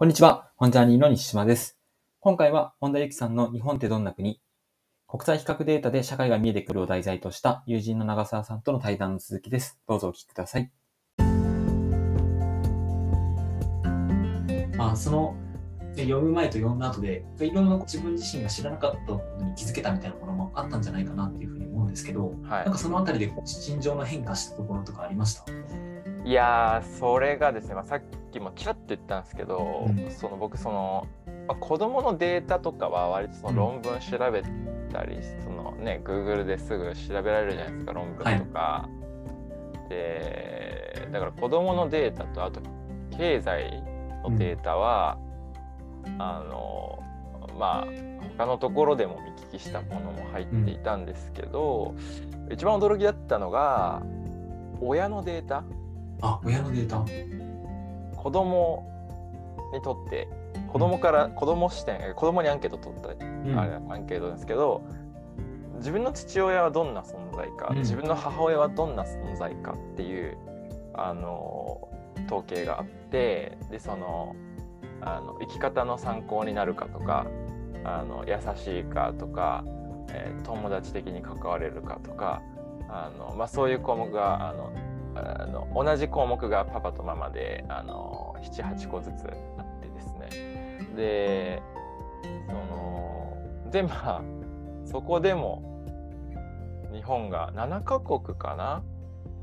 こんにちは、本ジャーニーの西島です。今回は本田由紀さんの日本ってどんな国？国際比較データで社会が見えてくるを題材とした友人の長澤さんとの対談の続きです。どうぞお聞きください。まあ、その読む前と読んだ後でいろんな自分自身が知らなかったことに気づけたみたいなものもあったんじゃないかなっていうふうに思うんですけど、はいなんかそのあたりで心情の変化したところとかありました？いやーそれがですね、まあ、さっきもちらっと言ったんですけど、うん。その僕その、まあ、子供のデータとかは割とその論文調べたり、そのね Google ですぐ調べられるじゃないですか論文とか、でだから子供のデータとあと経済のデータは、あのまあ他のところでも見聞きしたものも入っていたんですけど、一番驚きだったのが親のデータあ親のデータ。子供にとって子供から子供視点子供にアンケート取った、うん。あれアンケートですけど自分の父親はどんな存在か、うん。自分の母親はどんな存在かっていうあの統計があってでそのあの生き方の参考になるかとかあの優しいかとか、えー友達的に関われるかとかあの、まあ、そういう項目があのあの同じ項目がパパとママであの78個ずつあってですね。でそのでまあそこでも日本が7カ国かな？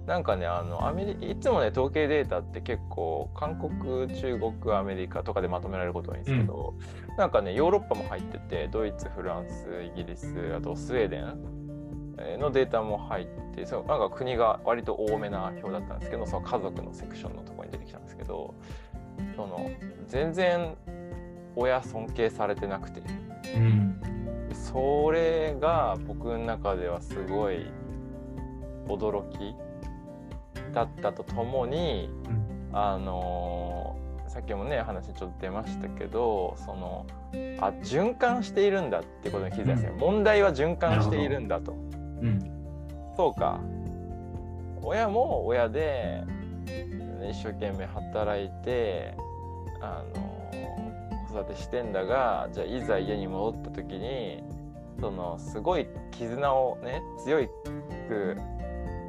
なんかねあのアメリいつもね統計データって結構韓国中国アメリカとかでまとめられること多いんですけど、なんかねヨーロッパも入っててドイツフランスイギリスあとスウェーデンえーのデータも入ってそうなんか国が割と多めな表だったんですけどその家族のセクションのところに出てきたんですけどその全然親尊敬されてなくて。うん。それが僕の中ではすごい驚きだったとともにうん。あのーさっきもね話ちょっと出ましたけどそのあ循環しているんだってことに気づいたんですよ、うん。問題は循環しているんだと。うん。そうか。親も親で一生懸命働いてあの子育てしてんだがじゃあいざ家に戻った時にそのすごい絆をね強いく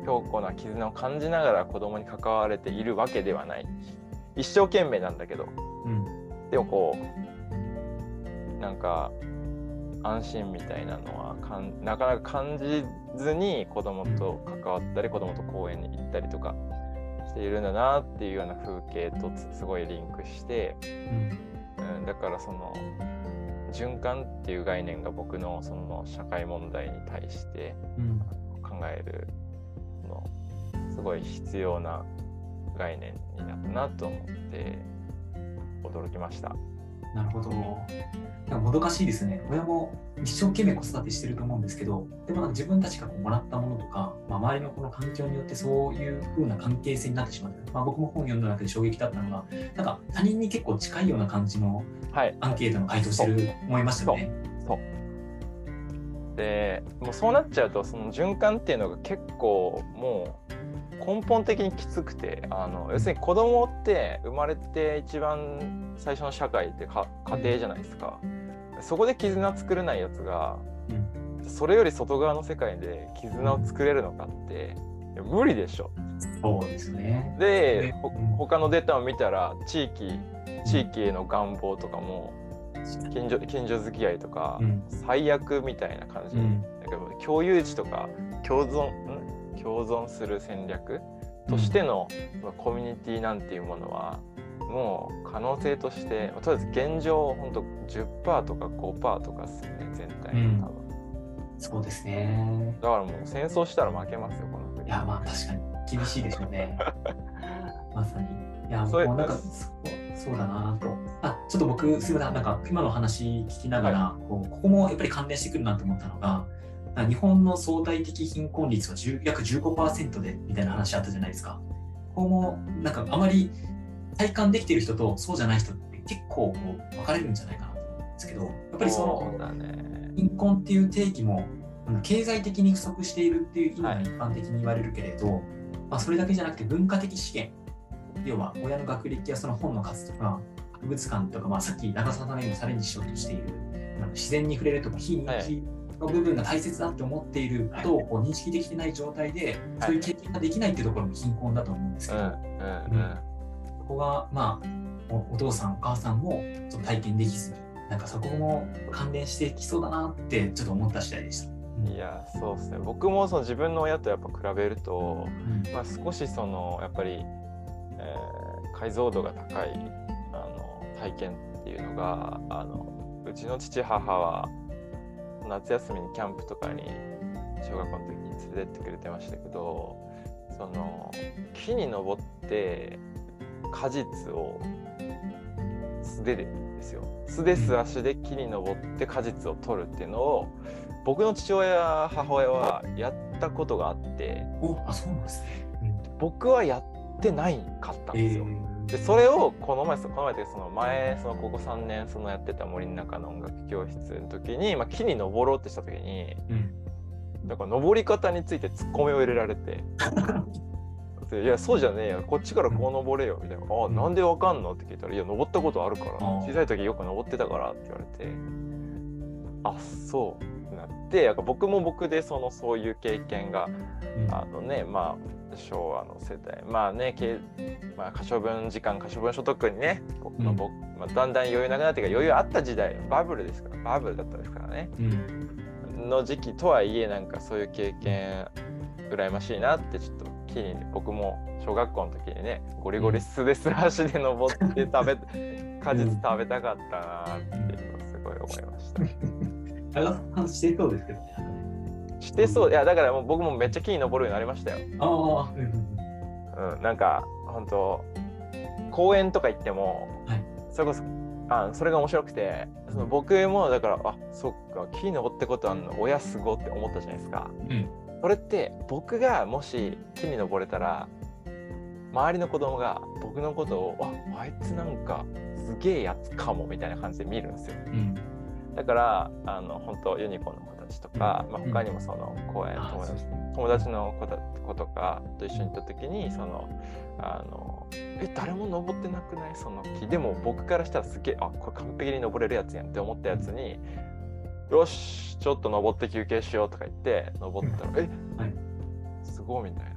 強固な絆を感じながら子供に関われているわけではない。一生懸命なんだけど。うん。でもこうなんか安心みたいなのはかんなかなか感じずに子供と関わったり子供と公園に行ったりとかしているんだなっていうような風景とすごいリンクして、うん、だからその循環っていう概念が僕のその社会問題に対して考えるのすごい必要な概念になったなと思って驚きました。なるほど。なんかもどかしいですね。親も一生懸命子育てしてると思うんですけど、でもなんか自分たちがこうもらったものとか、まあ、周りのこの環境によってそういう風な関係性になってしまって、まあ、僕も本読んだ中で衝撃だったのが、なんか他人に結構近いような感じのはいアンケートの回答してる思いましたよね。でもうそうなっちゃうとその循環っていうのが結構もう根本的にきつくてあの要するに子供って生まれて一番最初の社会ってか家庭じゃないですか。そこで絆作れないやつがうん。それより外側の世界で絆を作れるのかって無理でしょ。そうですね。で他のデータを見たら地域地域への願望とかも近所近所付き合いとか、うん。最悪みたいな感じ、うん。だけど共有地とか共存ん？共存する戦略としての、コミュニティなんていうものはもう可能性としてとりあえず現状本当10%とか5%とかですよね全体うんの多分、そうですね。だからもう戦争したら負けますよこの国いや、まあ確かに厳しいでしょうね。まさに。いや、そうなんかそうそうだなと。あ、ちょっと僕、すみません、なんか今の話聞きながら、こうここもやっぱり関連してくるなと思ったのが、日本の相対的貧困率は10約15%でみたいな話あったじゃないですか。ここもなんかあまり体感できてる人とそうじゃない人って結構こう分かれるんじゃないかなと思うんですけど、やっぱりその貧困っていう定義もうん経済的に不足しているっていう意味がはい一般的に言われるけれど、まあ、それだけじゃなくて文化的資源要は親の学歴やその本の数とか博物館とか、まあ、さっき長澤さんが今チャレンジしようとしている自然に触れるとか非認知の部分が大切だって思っていることをこう認識できてない状態で、そういう経験ができないっていうところも貧困だと思うんですけど、うんそこがまあおお父さんお母さんもちょっと体験できずになんかそこも関連してきそうだなってちょっと思った次第でした。いやそうですね。僕もその自分の親とやっぱ比べると、うん。まあ、少しそのやっぱり、えー解像度が高いあの体験っていうのがあのうちの父母は夏休みにキャンプとかに小学校の時に連れてってくれてましたけどその木に登って果実を素手でですよ素手素足で木に登って果実を取るっていうのを僕の父親母親はやったことがあっておあそうなんですね。僕はやってないかったんえですよ。でそれをこの前この前というかその前そのここ3年そのやってた森の中の音楽教室の時に、まあ、木に登ろうってした時にうん。だから登り方についてツッコミを入れられてでいやそうじゃねえよ。こっちからこう登れよ。みたいな「あん。なんでわかんの?」って聞いたら「いや登ったことあるから。小さい時よく登ってたから」って言われて「あそう」ってなってやっぱ僕も僕でそのそういう経験があのねまあ昭和の世代まあねけまあ、可処分時間可処分所得にね、まあうん。僕まあ、だんだん余裕なくなってから余裕あった時代バブルですからバブルだったですからね。うん。の時期とはいえなんかそういう経験羨ましいなってちょっと気に僕も小学校の時にねゴリゴリ素で素足で登って食べ果実食べたかったなっていうのをすごい思いました。長澤さんしてそうですけどね。してそういやだからもう僕もめっちゃ木に登るようになりましたよ。あうん、なんか本当公園とか行っても、はいそれこそあそれが面白くてその僕もだからあそっか木に登ってことあんの親すごって思ったじゃないですか。うんそれって僕がもし木に登れたら周りの子供が僕のことをああいつなんかすげえやつかもみたいな感じで見るんですよ。うんだからあの本当ユニコーンの子たちとか、まあ、他にもその公園、あ友達友達の子た子とかと一緒に行った時にそのあのえ誰も登ってなくない？その木。でも僕からしたらすげえあこれ完璧に登れるやつやんって思ったやつによしちょっと登って休憩しようとか言って登ったら、え、はい。すごいみたいな。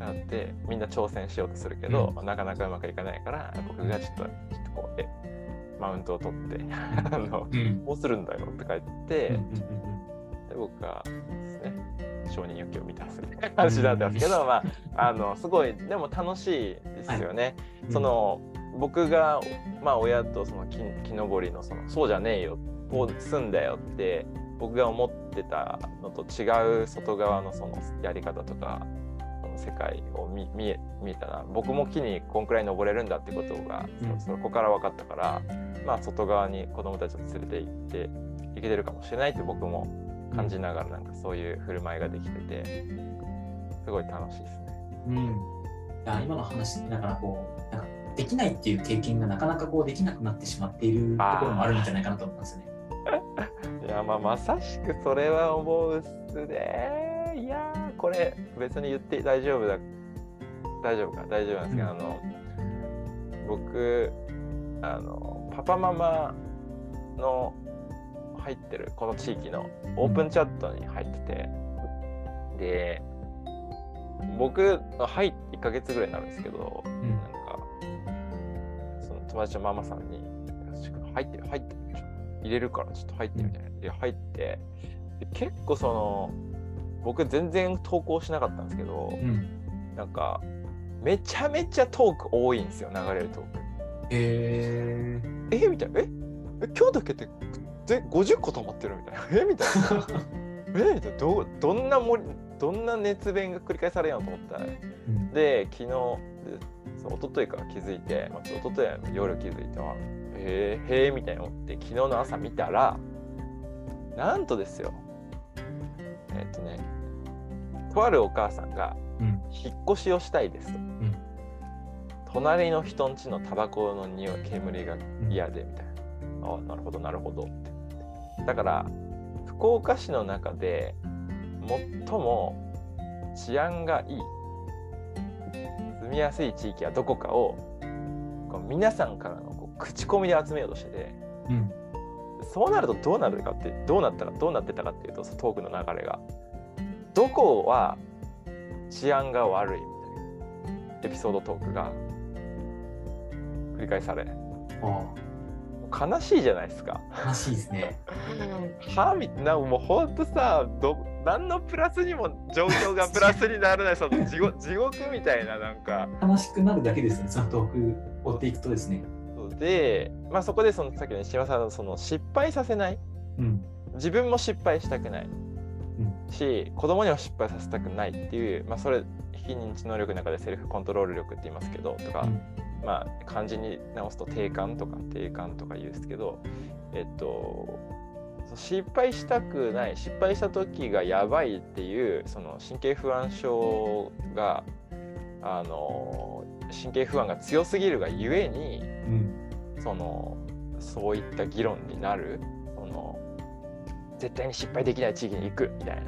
なってみんな挑戦しようとするけど、なかなかうまくいかないから僕がちょっとちょっとこうえ？マウントを取ってあのうん。どうするんだよとか言って、うんうんで僕がですね承認欲求を満たすみたいな感じだったんですけど、まああのすごいでも楽しいですよね。うん。その僕がまあ親とその木木登りのそのそうじゃねえよこうすんだよって僕が思ってたのと違う外側のそのやり方とか世界を見見え見えたな僕も木にこんくらい登れるんだってことが、うんそそこから分かったからまあ外側に子供たちを連れて行っていけてるかもしれないって僕も感じながらなんかそういう振る舞いができててすごい楽しいですね。うんいや今の話だからこうなんかできないっていう経験がなかなかこうできなくなってしまっているところもあるんじゃないかなと思ったんですよね。いやまあまさしくそれは思うっすね。いやーこれ別に言って大丈夫だ大丈夫か？大丈夫なんですけど、うん。あの僕あのパパママの入ってるこの地域のオープンチャットに入ってて、で僕入って1ヶ月ぐらいになるんですけど、うん。なんかその友達のママさんに「よし入って入ってちょ？入れるからちょっと入って」みたいな。で入ってで結構その僕全然投稿しなかったんですけどうん。なんかめちゃめちゃトーク多いんですよ流れるトーク。へえみたいな「ええ今日だけでで50個溜まってる」みたいな「えみたいな「え みたいな。どどんな盛りどんな熱弁が繰り返されようと思った？らうん。で昨日でそう一昨日から気づいて、まあ、一昨日は夜気づいてはへえへえみたいに思って昨日の朝見たらなんとですよえっとねとあるお母さんがうん。引っ越しをしたいです。と、ん。隣の人んちのタバコの匂い煙が嫌でみたいな、ああなるほどなるほど。って。だから福岡市の中で最も治安がいい住みやすい地域はどこかをこう皆さんからのこ口コミで集めようとしててうん。そうなるとどうなるかってどうなったかどうなってたかっていうとトークの流れがどこは治安が悪いみたいなエピソードトークが繰り返されあ悲しいじゃないですか。あ、悲しいですね。はみたいなもうほんとさど何のプラスにも状況が プラスにならないその地獄地獄みたいななんか悲しくなるだけですね、そのトーク追っていくとですね。で、まあ、そこでそのさっきの西山さんのその失敗させないうん。自分も失敗したくない、し子供にも失敗させたくないっていう、まあ、それ非認知能力の中でセルフコントロール力って言いますけどとか、うんまあ漢字に直すと定感とか定感とか言うんですけどえっと失敗したくない失敗した時がやばいっていうその神経不安症があの神経不安が強すぎるがゆえにうん。そのそういった議論になるその絶対に失敗できない地域に行くみたい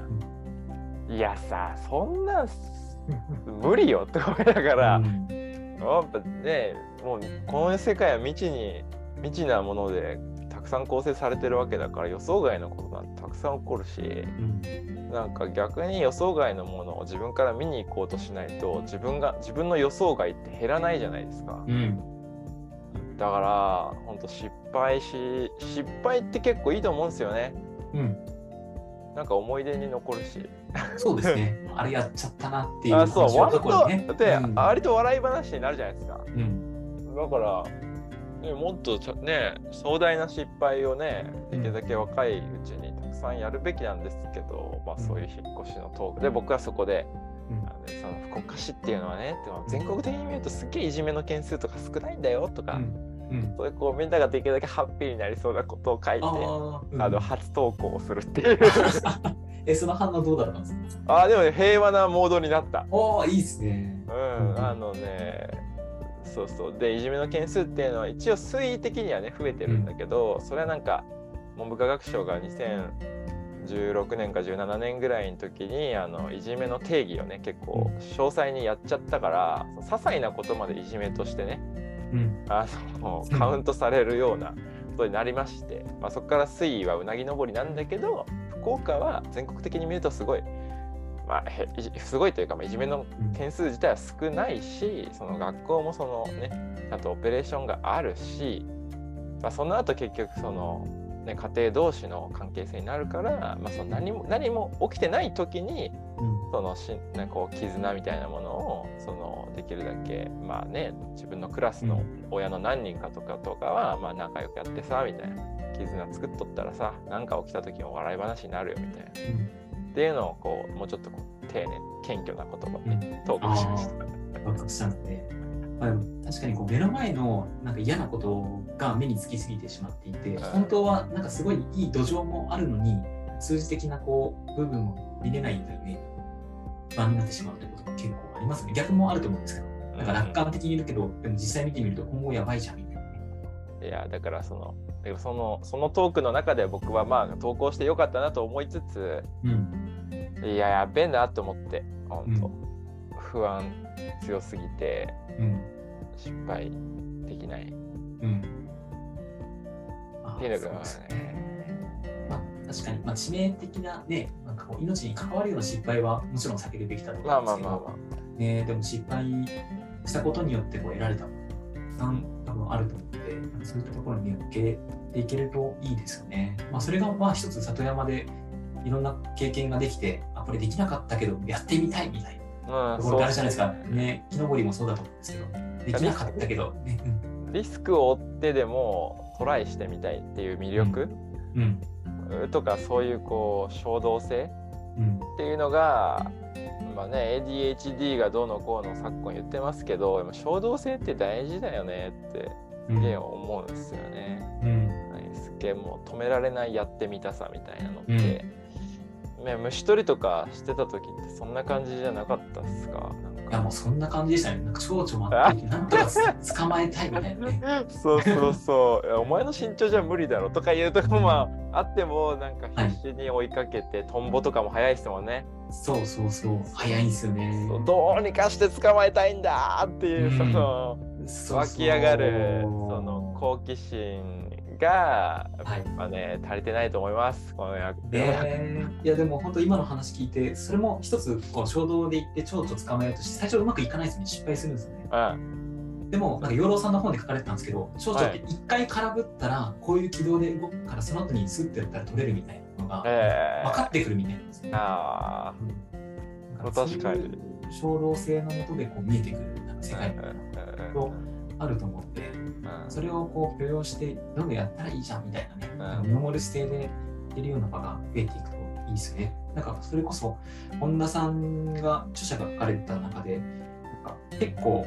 な、いやさそんなん無理よって思いながら、うん。やっぱねもうこの世界は未知に未知なものでたくさん構成されてるわけだから予想外のことなんてたくさん起こるしうん。なんか逆に予想外のものを自分から見に行こうとしないと自分が自分の予想外って減らないじゃないですか。うん。だから本当失敗し失敗って結構いいと思うんですよねうん。なんか思い出に残るしそうですね。あれやっちゃったなっていうあそう割と、ね。で、うん割と笑い話になるじゃないですかうん。だから、ね、もっとちゃね壮大な失敗をねできるだけ若いうちにたくさんやるべきなんですけど、まあ、そういう引っ越しのトークで僕はそこでうんあのその福岡市っていうのはねでも全国的に見るとすっげえいじめの件数とか少ないんだよとか、うん。そういうこうみんなができるだけハッピーになりそうなことを書いて。あの初投稿をするっていう。え、その反応どうだったんですか？あでもね平和なモードになった。おお、いいですね。うんあのねそうそう。でいじめの件数っていうのは一応推移的にはね増えてるんだけど、それはなんか文部科学省が2016年か17年ぐらいの時にあのいじめの定義をね結構詳細にやっちゃったから、些細なことまでいじめとしてねうん。あのカウントされるようなことになりまして、まあ、そこから水位はうなぎ登りなんだけど福岡は全国的に見るとすごい、まあ、へいじすごいというか、まあ、いじめの件数自体は少ないしその学校もそのねちゃんとオペレーションがあるし、まあ、その後結局その、ね、家庭同士の関係性になるから、まあ、その何も何も起きてない時にうん。そのしなこう絆みたいなものをそのできるだけまあね自分のクラスの親の何人かとかとかはまあ仲良くやってさみたいな。絆作っとったらさ何か起きた時も笑い話になるよみたいな。っていうのをこうもうちょっとこう丁寧謙虚な言葉うん。で投稿しました。爆発したんで、まあ、でも確かにこう目の前のなんか嫌なことが目につきすぎてしまっていて、はい本当はなんかすごいいい土壌もあるのに、数字的なこう部分も見れないというね、不安になってしまうということも結構ありますね。逆もあると思うんですけど、なんか楽観的に言うけど、でも実際見てみると今後やばいじゃんみたいなね。いやだからそのだからそのそのトークの中で僕はまあ投稿してよかったなと思いつつうん。いややべえなと思って本当、うん不安強すぎてうん。失敗できないうん。あっていうのがねまあ、確かに、まあ、致命的なね、なんかこう命に関わるような失敗はもちろん避けるべきだとまあ思うんですけど、まあまあまあね、でも失敗したことによってこう得られたもの、多分あると思うので、そういったところに目を向けていけるといいですよね。まあ、それがまあ一つ里山でいろんな経験ができて、あ、これできなかったけど、やってみたいみたいなうんところがあるじゃないですか。ね、木登りもそうだと思うんですけど、できなかった。けど、ね、リスクを負ってでもトライしてみたいっていう魅力？うん、うん、とかそういうこう衝動性？うん、っていうのがまあね ADHD がどうのこうの昨今言ってますけど衝動性って大事だよねってうん、すげえ思うんですよね。うん、すげえもう止められないやってみたさみたいなのって、ね虫取りとかしてた時ってそんな感じじゃなかったっすか？いやもうそんな感じでしたね。なんか蝶々待ってなんとかつ捕まえたいみたいなね。そうそうそう。お前の身長じゃ無理だろとかいうとこもあってもなんかはい必死に追いかけて、トンボとかも早いですもんね。そうそうそう、早いんですよね。どうにかして捕まえたいんだっていう、うん。そのそうそう。湧き上がるその好奇心が、はい。まあね、足りてないと思います。この役。ね。いやでも本当今の話聞いてそれも一つこう衝動で行って蝶々捕まえようとして最初うまくいかないですよね。失敗するんですよね。うん、でもなんか養老さんの本で書かれてたんですけど蝶々ってはい一回空振ったらこういう軌道で動くからその後にスッてやったら取れるみたいなのがえー分かってくるみたいなんですよね、あうん。確かに。衝動性のもとでこう見えてくるなんか世界うんうんうんとあると思って。うんそれをこう許容してどんどんやったらいいじゃんみたいなね、見守る姿勢でいけるような場が増えていくといいですよね。なんかそれこそ本田さんが著者が書かれた中でなんか結構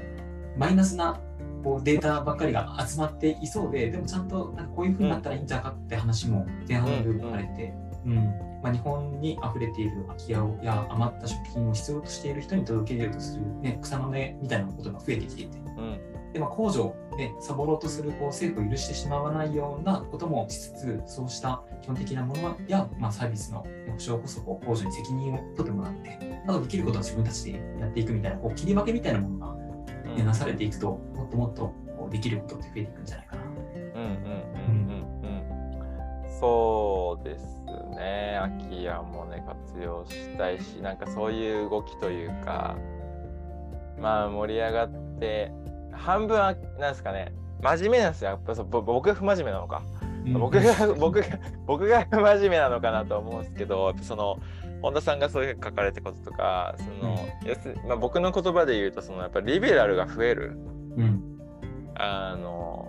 マイナスなこうデータばっかりが集まっていそうででもちゃんとなんかこういうふうになったらいいんじゃないかって話も前半の部分書かれて、うん。まあ、日本に溢れている空き家をや余った食品を必要としている人に届けようとする、ね、草の根みたいなことが増えてきていて。うんでまあ、控除でサボろうとするこう政府を許してしまわないようなこともしつつ、そうした基本的なものや、まあ、サービスの保証こそこう控除に責任を取ってもらって、あとできることは自分たちでやっていくみたいな、こう切り分けみたいなものが、ねなされていくと、もっともっとこうできることって増えていくんじゃないかな。うんうんうんうんうんそうですね空き家もね活用したいしなんかそういう動きというかまあ盛り上がって半分はなんですかね。真面目なんですよ。やっぱそ僕が不真面目なのか、僕が僕が僕が不真面目なのかなと思うんですけどその本田さんがそういうふうに書かれたこととかその、要するにまあ、僕の言葉で言うとそのやっぱリベラルが増える。うん。あの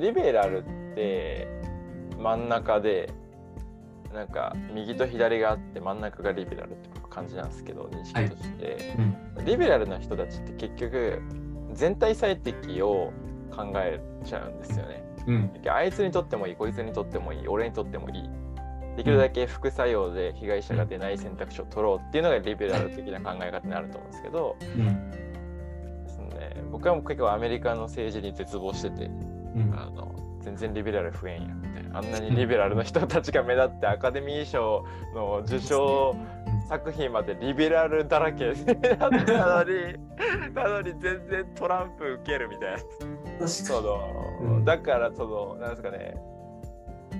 リベラルって真ん中でなんか右と左があって真ん中がリベラルって感じなんですけど認識として、リベラルな人たちって結局全体最適を考えちゃうんですよね。うん。あいつにとってもいいこいつにとってもいい俺にとってもいいできるだけ副作用で被害者が出ない選択肢を取ろうっていうのがリベラル的な考え方になると思うんですけど、うん。ですね、僕はもう結構アメリカの政治に絶望しててうん。あの全然リベラル増えんやみたいなあんなにリベラルの人たちが目立ってアカデミー賞の受賞作品までリベラルだらけ。だったのになのに全然トランプ受けるみたいな。確その、うん。だからそのなんですかね。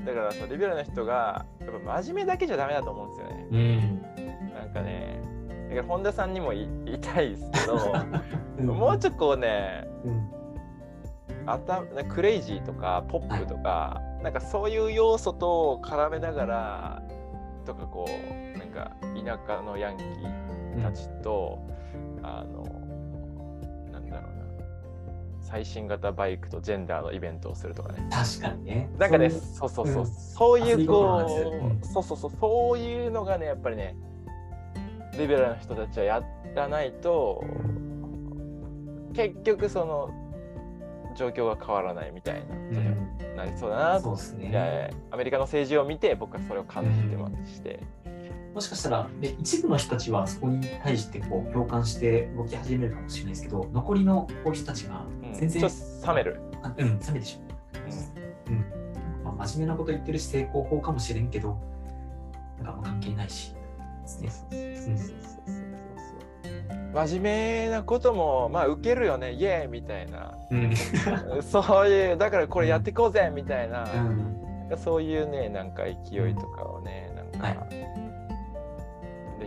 だからそのリベラルな人がやっぱ真面目だけじゃダメだと思うんですよね。うん。なんかね。だから本田さんにも言いたいですけどうん もうちょっとこうねうん。あたクレイジーとかポップとか、なんかそういう要素と絡めながらとかこうか田舎のヤンキーたちと、あのなんだろうな。最新型バイクとジェンダーのイベントをするとかね。確かにね。なんかねそうそうそうそう、うん。そういうこう、うん。そうそうそう。そういうのがねやっぱりねリベラルな人たちはやらないと結局その状況が変わらないみたいなことにうん。なりそうだなそうですね。アメリカの政治を見て僕はそれを感じてまして、もしかしたら、ね、一部の人たちはそこに対してこう共感して動き始めるかもしれないですけど、残りのこう人たちがうん全然、ちょっと冷める、あうん、冷めてしまう。うんまあ、真面目なこと言ってるし、成功法かもしれんけど、なんかもう関係ないし。ですね。真面目なこともまあ受けるよねイエーイみたいなうん。そういうだからこれやっていこうぜみたいな、うん。そういうねなんか勢いとかをねなんか、は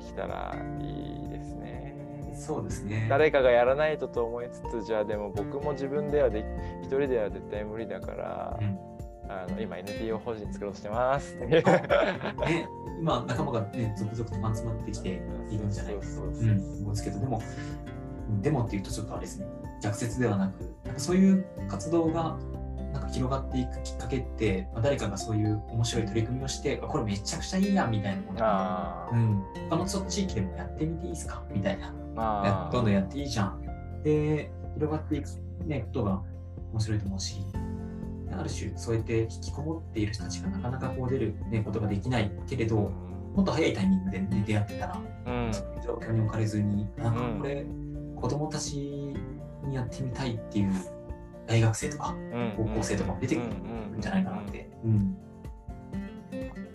できたらいいですね。そうですね。誰かがやらないとと思いつつじゃあでも僕も自分ではで一人では絶対無理だから、うんあの今 NPO 法人作ろうとしてます。ね、今、仲間がね、続々と集まってきているんじゃないかと思うんですけど、でも、うんでもっていうとちょっとあれですね、逆説ではなく、なんかそういう活動が広がっていくきっかけって、まあ、誰かがそういう面白い取り組みをして、あこれめちゃくちゃいいやんみたいなもの。あー。うん、他の地域でもやってみていいですか？みたいな、どんどんやっていいじゃん。で、広がっていく、ね、ことが面白いと思うし、ある種、そうやって引きこもっている人たちがなかなかこう出る、ね、ことができないけれど、もっと早いタイミングで、ね、出会ってたら、うん。そういう状況に置かれずに、なんかこれ、子供たちにやってみたいっていう大学生とか高校生とかも出てくるんじゃないかなって。うん。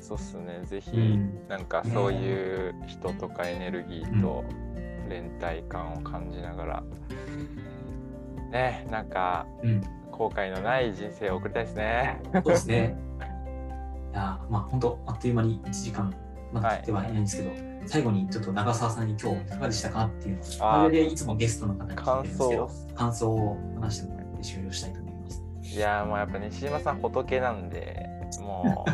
そうっすね。ぜひ、うん。なんかそういう人とかエネルギーと連帯感を感じながら、ねなんかうん。後悔のない人生を送りたいですね。そうですね。いやまあ本当あっという間に1時間まだ経ってはいないんですけど、最後にちょっと長澤さんに今日いかがでしたかっていうのを、あれでいつもゲストの方に聞いてるんですけど感、感想を話しても終了したいと思います。いやーもうやっぱ西島さん仏なんでも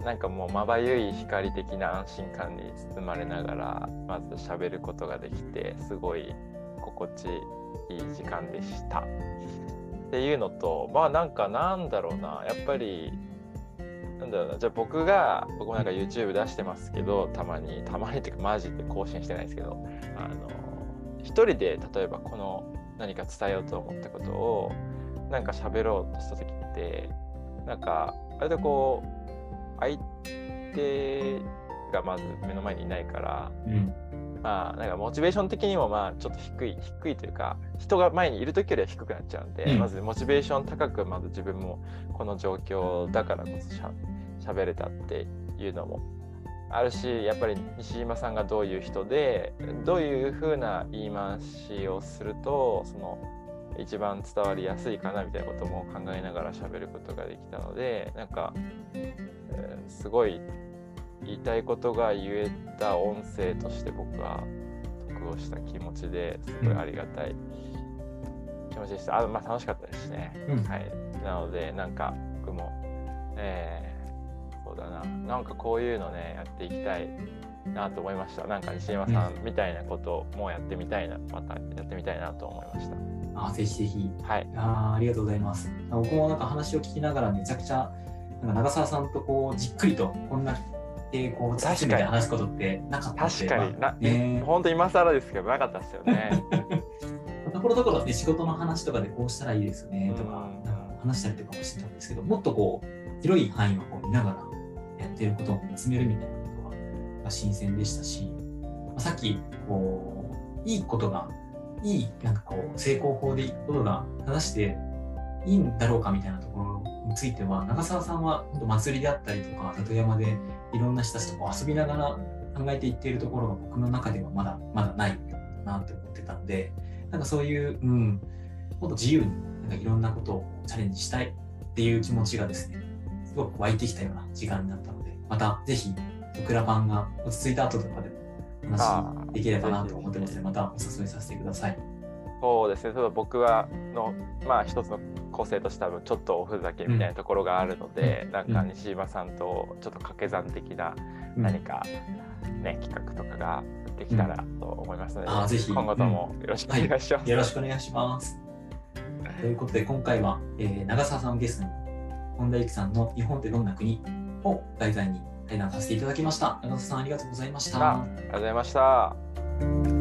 う なんかもうまばゆい光的な安心感に包まれながらまず喋ることができてすごい心地いい時間でした。っていうのとまあなんかなんだろうなやっぱりなんだろうなじゃあ僕が僕もなんか YouTube 出してますけどたまにたまにっていうかマジで更新してないですけどあの一人で例えばこの何か伝えようと思ったことをなんか喋ろうとした時ってなんかあれでこう相手がまず目の前にいないからうん。まあなんかモチベーション的にもまあちょっと低い低いというか人が前にいる時よりは低くなっちゃうんで、うんまずモチベーション高くまず自分もこの状況だからこそしゃ喋れたっていうのもあるしやっぱり西島さんがどういう人でどういうふうな言い回しをするとその一番伝わりやすいかなみたいなことも考えながら喋ることができたのでなんか、えーすごい言いたいことが言えた音声として僕は得をした気持ちですごいありがたい気持ちでした。あまあ楽しかったですしね。うんはい。なのでなんか僕も、えーだななんかこういうのねやっていきたいなと思いました。なんか西山さんみたいなこともやってみたいな、またやってみたいなと思いました。あーぜひぜひ。はい。あーありがとうございます。僕もなんか話を聞きながらめちゃくちゃなんか長澤さんとこうじっくりとこんなでこう突き詰めて話すことってなかった確かにな、ね本当今更ですけどなかったですよね。ところどころね仕事の話とかでこうしたらいいですよねとかうんか話したりとかもしてたんですけどもっとこう広い範囲をこう見ながらやってることを見つめるみたいなことが新鮮でしたし、まあさっきこういいことがいいなんかこう成功法でいくことが正していいんだろうかみたいなところについては長澤さんは祭りであったりとか里山でいろんな人たちとこう遊びながら考えていっているところが僕の中ではまだまだないなって思ってたんでなんかそういう、うん、もっと自由になんかいろんなことをチャレンジしたいっていう気持ちがですねすごく湧いてきたような時間になったのでまたぜひクラパンが落ち着いた後とかでもあ話できればなと思ってますのでまたお誘いさせてください。そうですね、僕はの、まあ一つの個性として多分ちょっとおふざけみたいなところがあるので、うんなんか西島さんとちょっと掛け算的な何かね、企画とかができたらと思いますので、あーぜひ今後ともよろしくお願いします。よろしくお願いします。ということで今回は、えー長澤さんをゲストに本田由紀さんの「日本ってどんな国?」を題材に対談させていただきました。長田さんありがとうございました。あありがとうございました。